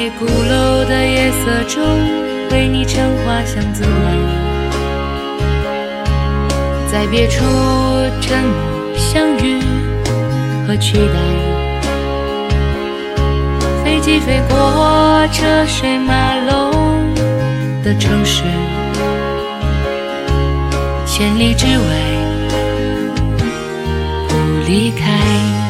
在鼓楼的夜色中，为你唱花香自来。在别处沉默相遇和期待。飞机飞过车水马龙的城市，千里之外不离开。